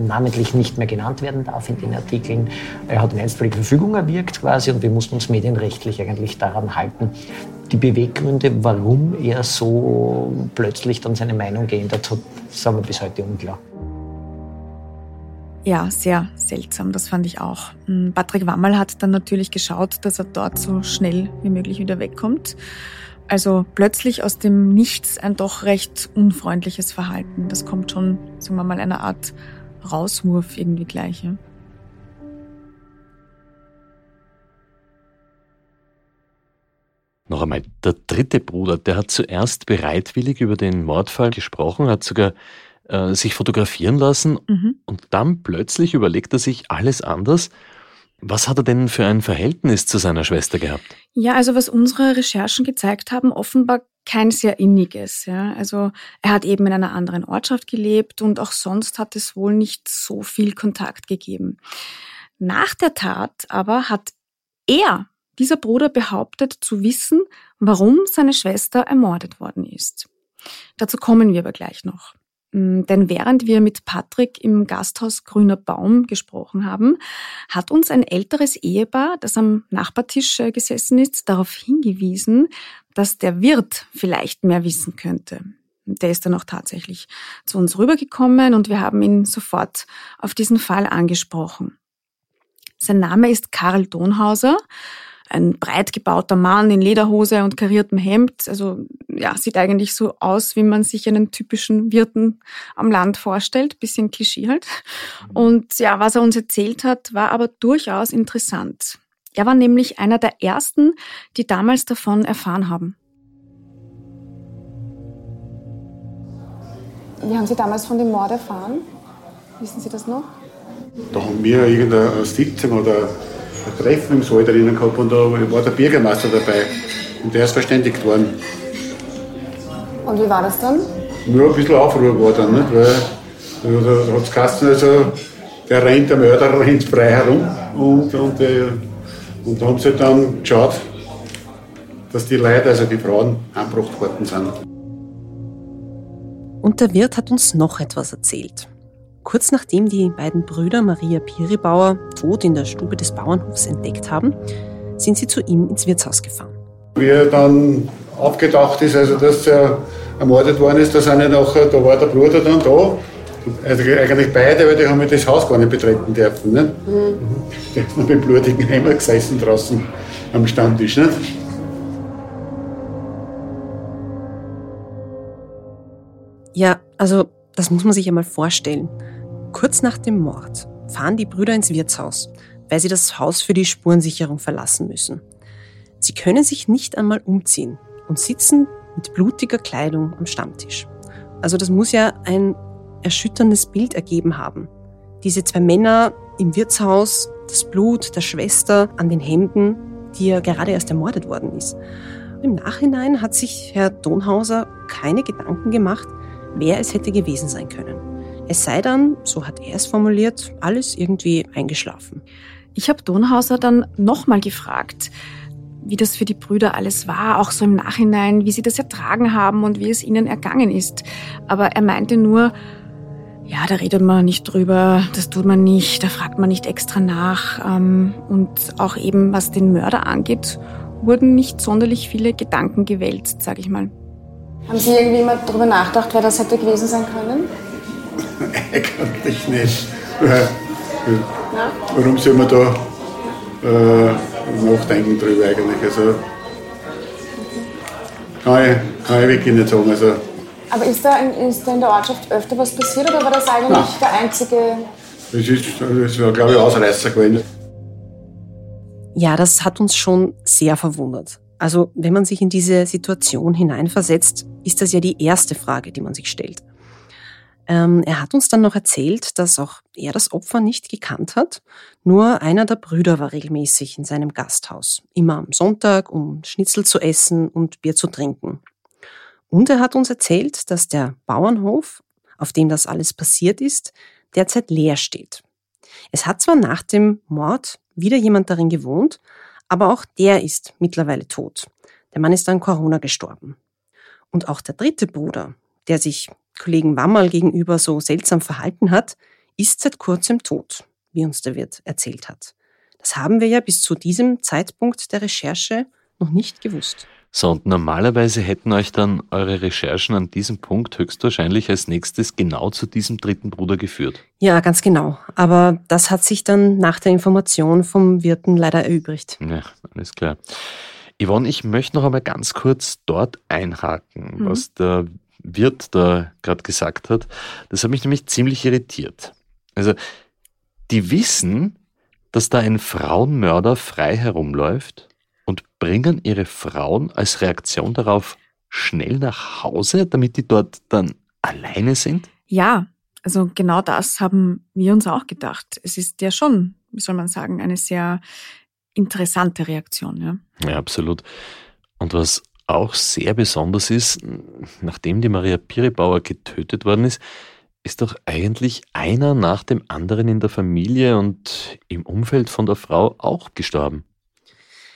namentlich nicht mehr genannt werden darf in den Artikeln. Er hat eine einstweilige Verfügung erwirkt quasi und wir mussten uns medienrechtlich eigentlich daran halten. Die Beweggründe, warum er so plötzlich dann seine Meinung geändert hat, sind mir bis heute unklar.
Ja, sehr seltsam, das fand ich auch. Hm, Patrick Wammerl hat dann natürlich geschaut, dass er dort so schnell wie möglich wieder wegkommt. Also plötzlich aus dem Nichts ein doch recht unfreundliches Verhalten. Das kommt schon, sagen wir mal, einer Art Rauswurf irgendwie gleich. Ja?
Noch einmal, der dritte Bruder, der hat zuerst bereitwillig über den Mordfall gesprochen, hat sogar äh, sich fotografieren lassen mhm. und dann plötzlich überlegt er sich alles anders. Was hat er denn für ein Verhältnis zu seiner Schwester gehabt?
Ja, also was unsere Recherchen gezeigt haben, offenbar kein sehr inniges. Ja. Also er hat eben in einer anderen Ortschaft gelebt und auch sonst hat es wohl nicht so viel Kontakt gegeben. Nach der Tat aber hat er, dieser Bruder, behauptet zu wissen, warum seine Schwester ermordet worden ist. Dazu kommen wir aber gleich noch. Mm, denn während wir mit Patrick im Gasthaus Grüner Baum gesprochen haben, hat uns ein älteres Ehepaar, das am Nachbartisch äh, gesessen ist, darauf hingewiesen, dass der Wirt vielleicht mehr wissen könnte. Der ist dann auch tatsächlich zu uns rübergekommen und wir haben ihn sofort auf diesen Fall angesprochen. Sein Name ist Karl Donhauser ein breit gebauter Mann in Lederhose und kariertem Hemd. Also ja, sieht eigentlich so aus, wie man sich einen typischen Wirten am Land vorstellt. Bisschen Klischee halt. Und ja, was er uns erzählt hat, war aber durchaus interessant. Er war nämlich einer der ersten, die damals davon erfahren haben.
Wie haben Sie damals von dem Mord erfahren? Wissen Sie das noch?
Da haben wir irgendeine Sitzung oder ein Treffen im Saal drinnen gehabt und da war der Bürgermeister dabei und der ist verständigt worden.
Und wie war das dann?
Nur ein bisschen Aufruhr war dann, nicht? weil da hat es geheißen, also, der rennt, der Mörder rennt frei herum und, und, äh, und da haben sie dann geschaut, dass die Leute, also die Frauen, angebracht worden sind.
Und der Wirt hat uns noch etwas erzählt. Kurz nachdem die beiden Brüder Maria Piribauer tot in der Stube des Bauernhofs entdeckt haben, sind sie zu ihm ins Wirtshaus gefahren.
Wie er dann aufgedacht ist, also dass er ermordet worden ist, da, sind ja da war der Bruder dann da. Also eigentlich beide, weil die haben ja das Haus gar nicht betreten dürfen. Nicht? Mhm. Die haben mit dem blutigen Eimer gesessen draußen am Stammtisch. Nicht?
Ja, also das muss man sich einmal vorstellen. Kurz nach dem Mord fahren die Brüder ins Wirtshaus, weil sie das Haus für die Spurensicherung verlassen müssen. Sie können sich nicht einmal umziehen und sitzen mit blutiger Kleidung am Stammtisch. Also das muss ja ein erschütterndes Bild ergeben haben. Diese zwei Männer im Wirtshaus, das Blut der Schwester an den Händen, die ja gerade erst ermordet worden ist. Im Nachhinein hat sich Herr Donhauser keine Gedanken gemacht, wer es hätte gewesen sein können. Es sei dann, so hat er es formuliert, alles irgendwie eingeschlafen.
Ich habe Donhauser dann nochmal gefragt, wie das für die Brüder alles war, auch so im Nachhinein, wie sie das ertragen haben und wie es ihnen ergangen ist. Aber er meinte nur, ja, da redet man nicht drüber, das tut man nicht, da fragt man nicht extra nach. Ähm, und auch eben, was den Mörder angeht, wurden nicht sonderlich viele Gedanken gewälzt, sage ich mal.
Haben Sie irgendwie mal darüber nachgedacht, wer das hätte gewesen sein können?
Eigentlich nicht. Warum soll man da äh, nachdenken drüber eigentlich? Also, kann ich, kann ich wirklich nicht sagen. Also,
Aber ist da, in, ist da in der Ortschaft öfter was passiert oder war das eigentlich
Nein.
der einzige?
das ist, das war, glaube ich, Ausreißer gewesen.
Ja, das hat uns schon sehr verwundert. Also, wenn man sich in diese Situation hineinversetzt, ist das ja die erste Frage, die man sich stellt. Ähm, er hat uns dann noch erzählt, dass auch er das Opfer nicht gekannt hat. Nur einer der Brüder war regelmäßig in seinem Gasthaus. Immer am Sonntag, um Schnitzel zu essen und Bier zu trinken. Und er hat uns erzählt, dass der Bauernhof, auf dem das alles passiert ist, derzeit leer steht. Es hat zwar nach dem Mord wieder jemand darin gewohnt, aber auch der ist mittlerweile tot. Der Mann ist an Corona gestorben. Und auch der dritte Bruder, der sich Kollegen Wammerl gegenüber so seltsam verhalten hat, ist seit kurzem tot, wie uns der Wirt erzählt hat. Das haben wir ja bis zu diesem Zeitpunkt der Recherche noch nicht gewusst.
So, und normalerweise hätten euch dann eure Recherchen an diesem Punkt höchstwahrscheinlich als nächstes genau zu diesem dritten Bruder geführt.
Ja, ganz genau. Aber das hat sich dann nach der Information vom Wirten leider erübrigt.
Ja, alles klar. Yvonne, ich möchte noch einmal ganz kurz dort einhaken,
Mhm.
was der Wirt da gerade gesagt hat. Das hat mich nämlich ziemlich irritiert. Also, die wissen, dass da ein Frauenmörder frei herumläuft und bringen ihre Frauen als Reaktion darauf schnell nach Hause, damit die dort dann alleine sind?
Ja, also genau das haben wir uns auch gedacht. Es ist ja schon, wie soll man sagen, eine sehr interessante Reaktion. Ja.
Ja, absolut. Und was auch sehr besonders ist, nachdem die Maria Piribauer getötet worden ist, ist doch eigentlich einer nach dem anderen in der Familie und im Umfeld von der Frau auch gestorben.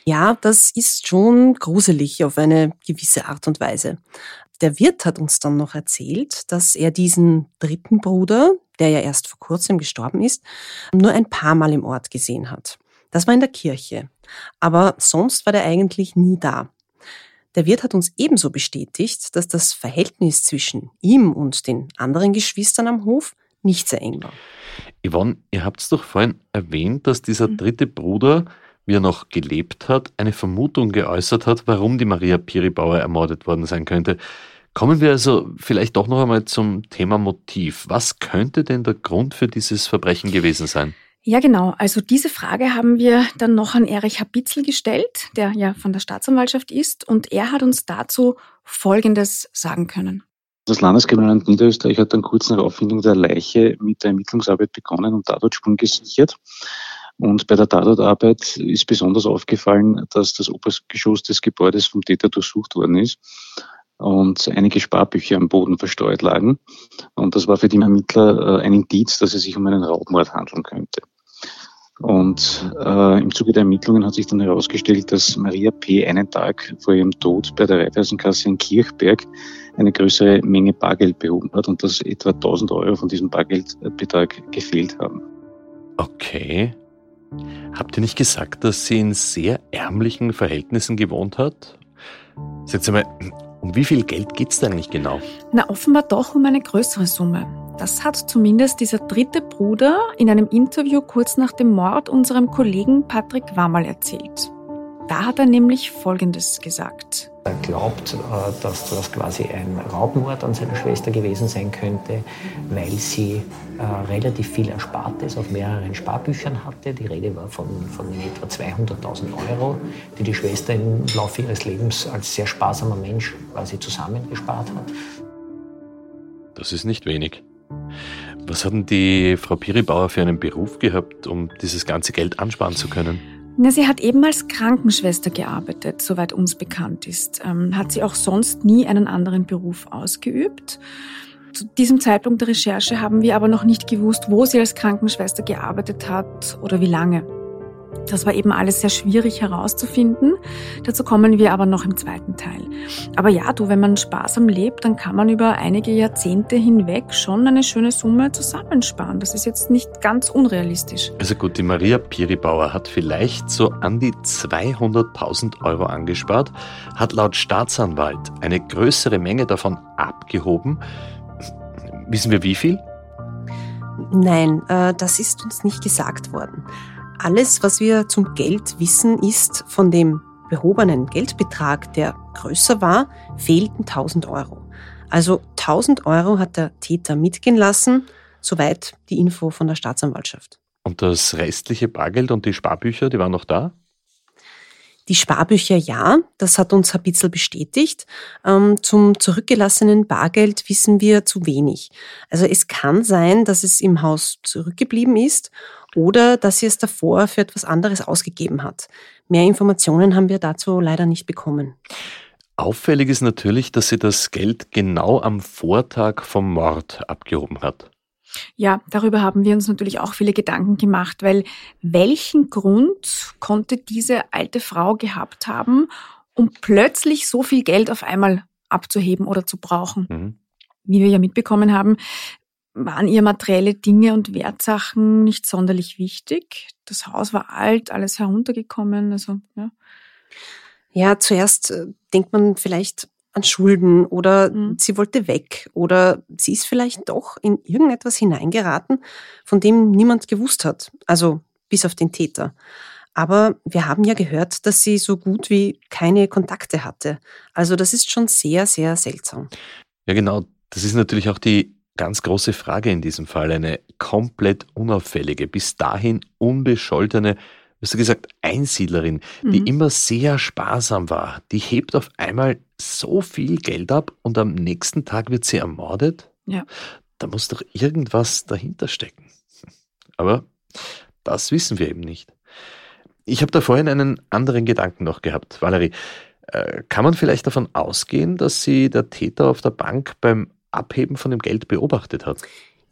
Ja, das ist schon gruselig auf eine gewisse Art und Weise. Der Wirt hat uns dann noch erzählt, dass er diesen dritten Bruder, der ja erst vor kurzem gestorben ist, nur ein paar Mal im Ort gesehen hat. Das war in der Kirche. Aber sonst war der eigentlich nie da. Der Wirt hat uns ebenso bestätigt, dass das Verhältnis zwischen ihm und den anderen Geschwistern am Hof nicht sehr eng war.
Yvonne, ihr habt es doch vorhin erwähnt, dass dieser dritte Bruder, wie er noch gelebt hat, eine Vermutung geäußert hat, warum die Maria Piribauer ermordet worden sein könnte. Kommen wir also vielleicht doch noch einmal zum Thema Motiv. Was könnte denn der Grund für dieses Verbrechen gewesen sein?
Ja, genau. Also diese Frage haben wir dann noch an Erich Habitzel gestellt, der ja von der Staatsanwaltschaft ist, und er hat uns dazu Folgendes sagen können.
Das Landeskriminalamt Niederösterreich hat dann kurz nach Auffindung der Leiche mit der Ermittlungsarbeit begonnen und Tatortspuren gesichert. Und bei der Tatortarbeit ist besonders aufgefallen, dass das Obergeschoss des Gebäudes vom Täter durchsucht worden ist und einige Sparbücher am Boden verstreut lagen. Und das war für die Ermittler äh, ein Indiz, dass es sich um einen Raubmord handeln könnte. Und äh, im Zuge der Ermittlungen hat sich dann herausgestellt, dass Maria P. einen Tag vor ihrem Tod bei der Raiffeisenkasse in Kirchberg eine größere Menge Bargeld behoben hat und dass etwa 1000 Euro von diesem Bargeldbetrag gefehlt haben.
Okay. Habt ihr nicht gesagt, dass sie in sehr ärmlichen Verhältnissen gewohnt hat? Sagt mal, um wie viel Geld geht's da eigentlich genau?
Na, offenbar doch um eine größere Summe. Das hat zumindest dieser dritte Bruder in einem Interview kurz nach dem Mord unserem Kollegen Patrick Wammerl erzählt. Da hat er nämlich Folgendes gesagt.
Er glaubt, äh, dass das quasi ein Raubmord an seiner Schwester gewesen sein könnte, weil sie äh, relativ viel Erspartes auf mehreren Sparbüchern hatte. Die Rede war von, von etwa 200.000 Euro, die die Schwester im Laufe ihres Lebens als sehr sparsamer Mensch quasi zusammengespart hat.
Das ist nicht wenig. Was hat denn die Frau Piribauer für einen Beruf gehabt, um dieses ganze Geld ansparen zu können?
Na, sie hat eben als Krankenschwester gearbeitet, soweit uns bekannt ist. Ähm, hat sie auch sonst nie einen anderen Beruf ausgeübt. Zu diesem Zeitpunkt der Recherche haben wir aber noch nicht gewusst, wo sie als Krankenschwester gearbeitet hat oder wie lange. Das war eben alles sehr schwierig herauszufinden. Dazu kommen wir aber noch im zweiten Teil. Aber ja, du, wenn man sparsam lebt, dann kann man über einige Jahrzehnte hinweg schon eine schöne Summe zusammensparen. Das ist jetzt nicht ganz unrealistisch.
Also gut, die Maria Piribauer hat vielleicht so an die 200.000 Euro angespart, hat laut Staatsanwalt eine größere Menge davon abgehoben. Wissen wir wie viel?
Nein, äh, das ist uns nicht gesagt worden. Alles, was wir zum Geld wissen, ist von dem behobenen Geldbetrag, der größer war, fehlten 1000 Euro. Also 1000 Euro hat der Täter mitgehen lassen, soweit die Info von der Staatsanwaltschaft.
Und das restliche Bargeld und die Sparbücher, die waren noch da?
Die Sparbücher ja, das hat uns ein bisschen bestätigt. Ähm, zum zurückgelassenen Bargeld wissen wir zu wenig. Also es kann sein, dass es im Haus zurückgeblieben ist oder dass sie es davor für etwas anderes ausgegeben hat. Mehr Informationen haben wir dazu leider nicht bekommen.
Auffällig ist natürlich, dass sie das Geld genau am Vortag vom Mord abgehoben hat.
Ja, darüber haben wir uns natürlich auch viele Gedanken gemacht, weil welchen Grund konnte diese alte Frau gehabt haben, um plötzlich so viel Geld auf einmal abzuheben oder zu brauchen? Mhm. Wie wir ja mitbekommen haben, waren ihr materielle Dinge und Wertsachen nicht sonderlich wichtig. Das Haus war alt, alles heruntergekommen, also ja.
Ja, zuerst äh, denkt man vielleicht an Schulden oder mhm. sie wollte weg oder sie ist vielleicht doch in irgendetwas hineingeraten, von dem niemand gewusst hat, also bis auf den Täter. Aber wir haben ja gehört, dass sie so gut wie keine Kontakte hatte. Also das ist schon sehr, sehr seltsam.
Ja, genau. Das ist natürlich auch die ganz große Frage in diesem Fall. Eine komplett unauffällige, bis dahin unbescholtene hast du gesagt, Einsiedlerin, die mhm. immer sehr sparsam war, die hebt auf einmal so viel Geld ab und am nächsten Tag wird sie ermordet?
Ja.
Da muss doch irgendwas dahinter stecken. Aber das wissen wir eben nicht. Ich habe da vorhin einen anderen Gedanken noch gehabt. Valerie, äh, kann man vielleicht davon ausgehen, dass sie der Täter auf der Bank beim Abheben von dem Geld beobachtet hat?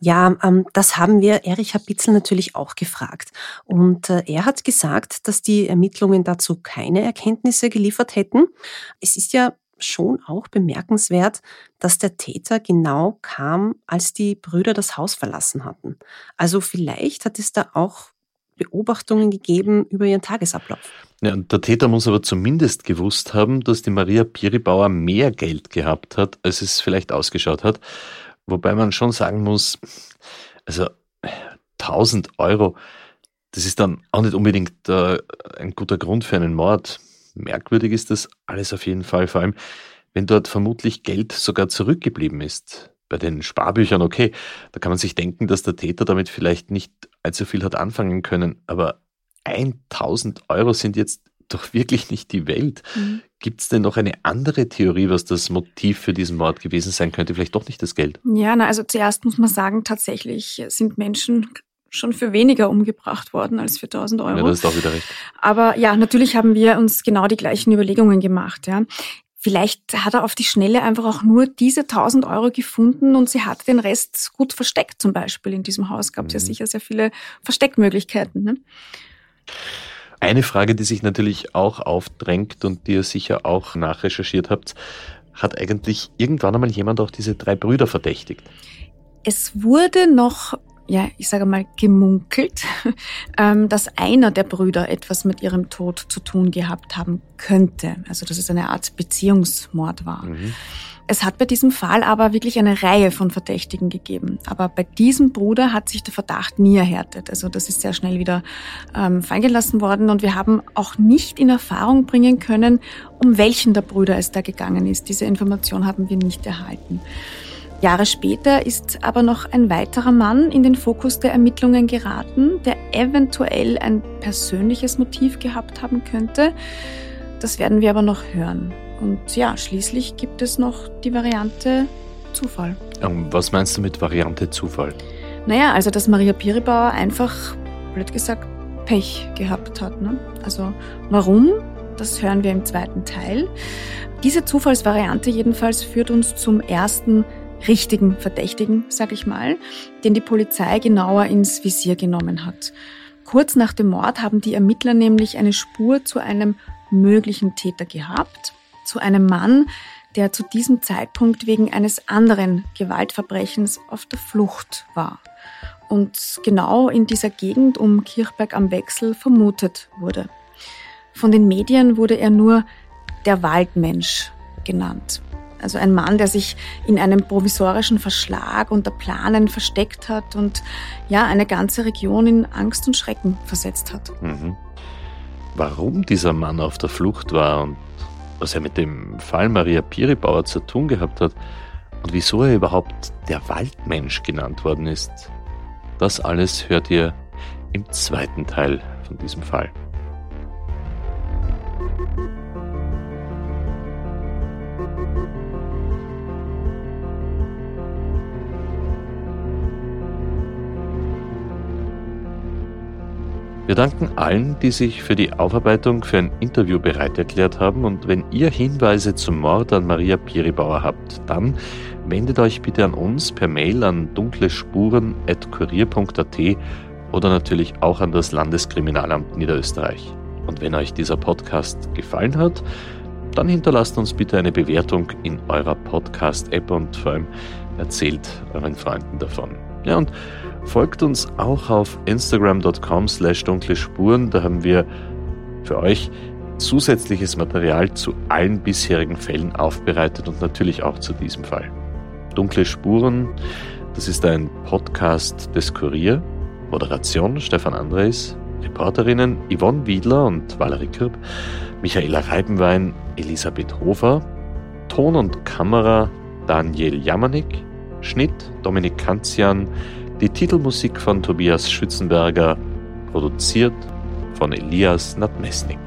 Ja, ähm, das haben wir Erich Habitzel natürlich auch gefragt. Und äh, er hat gesagt, dass die Ermittlungen dazu keine Erkenntnisse geliefert hätten. Es ist ja schon auch bemerkenswert, dass der Täter genau kam, als die Brüder das Haus verlassen hatten. Also vielleicht hat es da auch Beobachtungen gegeben über ihren Tagesablauf.
Ja, der Täter muss aber zumindest gewusst haben, dass die Maria Piribauer mehr Geld gehabt hat, als es vielleicht ausgeschaut hat. Wobei man schon sagen muss, also 1000 Euro, das ist dann auch nicht unbedingt äh, ein guter Grund für einen Mord. Merkwürdig ist das alles auf jeden Fall, vor allem wenn dort vermutlich Geld sogar zurückgeblieben ist. Bei den Sparbüchern, okay, da kann man sich denken, dass der Täter damit vielleicht nicht allzu viel hat anfangen können, aber 1000 Euro sind jetzt doch wirklich nicht die Welt. Mhm. Gibt es denn noch eine andere Theorie, was das Motiv für diesen Mord gewesen sein könnte? Vielleicht doch nicht das Geld?
Ja, na, also zuerst muss man sagen, tatsächlich sind Menschen schon für weniger umgebracht worden als für 1000 Euro.
Ja, das ist auch wieder recht.
Aber ja, natürlich haben wir uns genau die gleichen Überlegungen gemacht. Ja. Vielleicht hat er auf die Schnelle einfach auch nur diese 1000 Euro gefunden und sie hat den Rest gut versteckt. Zum Beispiel in diesem Haus gab es mhm. ja sicher sehr viele Versteckmöglichkeiten. Ne?
Eine Frage, die sich natürlich auch aufdrängt und die ihr sicher auch nachrecherchiert habt, hat eigentlich irgendwann einmal jemand auch diese drei Brüder verdächtigt?
Es wurde noch ja, ich sage mal, gemunkelt, ähm, dass einer der Brüder etwas mit ihrem Tod zu tun gehabt haben könnte. Also dass es eine Art Beziehungsmord war. Mhm. Es hat bei diesem Fall aber wirklich eine Reihe von Verdächtigen gegeben. Aber bei diesem Bruder hat sich der Verdacht nie erhärtet. Also das ist sehr schnell wieder ähm, feingelassen worden und wir haben auch nicht in Erfahrung bringen können, um welchen der Brüder es da gegangen ist. Diese Information haben wir nicht erhalten. Jahre später ist aber noch ein weiterer Mann in den Fokus der Ermittlungen geraten, der eventuell ein persönliches Motiv gehabt haben könnte. Das werden wir aber noch hören. Und ja, schließlich gibt es noch die Variante Zufall.
Ähm, was meinst du mit Variante Zufall?
Naja, also dass Maria Piribauer einfach, blöd gesagt, Pech gehabt hat. Ne? Also warum? Das hören wir im zweiten Teil. Diese Zufallsvariante jedenfalls führt uns zum ersten richtigen Verdächtigen, sag ich mal, den die Polizei genauer ins Visier genommen hat. Kurz nach dem Mord haben die Ermittler nämlich eine Spur zu einem möglichen Täter gehabt zu einem Mann, der zu diesem Zeitpunkt wegen eines anderen Gewaltverbrechens auf der Flucht war und genau in dieser Gegend um Kirchberg am Wechsel vermutet wurde. Von den Medien wurde er nur der Waldmensch genannt. Also ein Mann, der sich in einem provisorischen Verschlag unter Planen versteckt hat und ja, eine ganze Region in Angst und Schrecken versetzt hat.
Mhm. Warum dieser Mann auf der Flucht war und was er mit dem Fall Maria Piribauer zu tun gehabt hat und wieso er überhaupt der Waldmensch genannt worden ist, das alles hört ihr im zweiten Teil von diesem Fall. Wir danken allen, die sich für die Aufarbeitung für ein Interview bereit erklärt haben und wenn ihr Hinweise zum Mord an Maria Piribauer habt, dann wendet euch bitte an uns per Mail an dunklespuren.kurier.at oder natürlich auch an das Landeskriminalamt Niederösterreich. Und wenn euch dieser Podcast gefallen hat, dann hinterlasst uns bitte eine Bewertung in eurer Podcast-App und vor allem erzählt euren Freunden davon. Ja, und Folgt uns auch auf instagram.com slash dunkle Spuren. Da haben wir für euch zusätzliches Material zu allen bisherigen Fällen aufbereitet und natürlich auch zu diesem Fall. Dunkle Spuren, das ist ein Podcast des Kurier. Moderation Stefan Andres, Reporterinnen Yvonne Wiedler und Valerie Kirb, Michaela Reibenwein, Elisabeth Hofer, Ton und Kamera Daniel Jamanik, Schnitt Dominik Kanzian, die Titelmusik von Tobias Schützenberger, produziert von Elias Nadmesnik.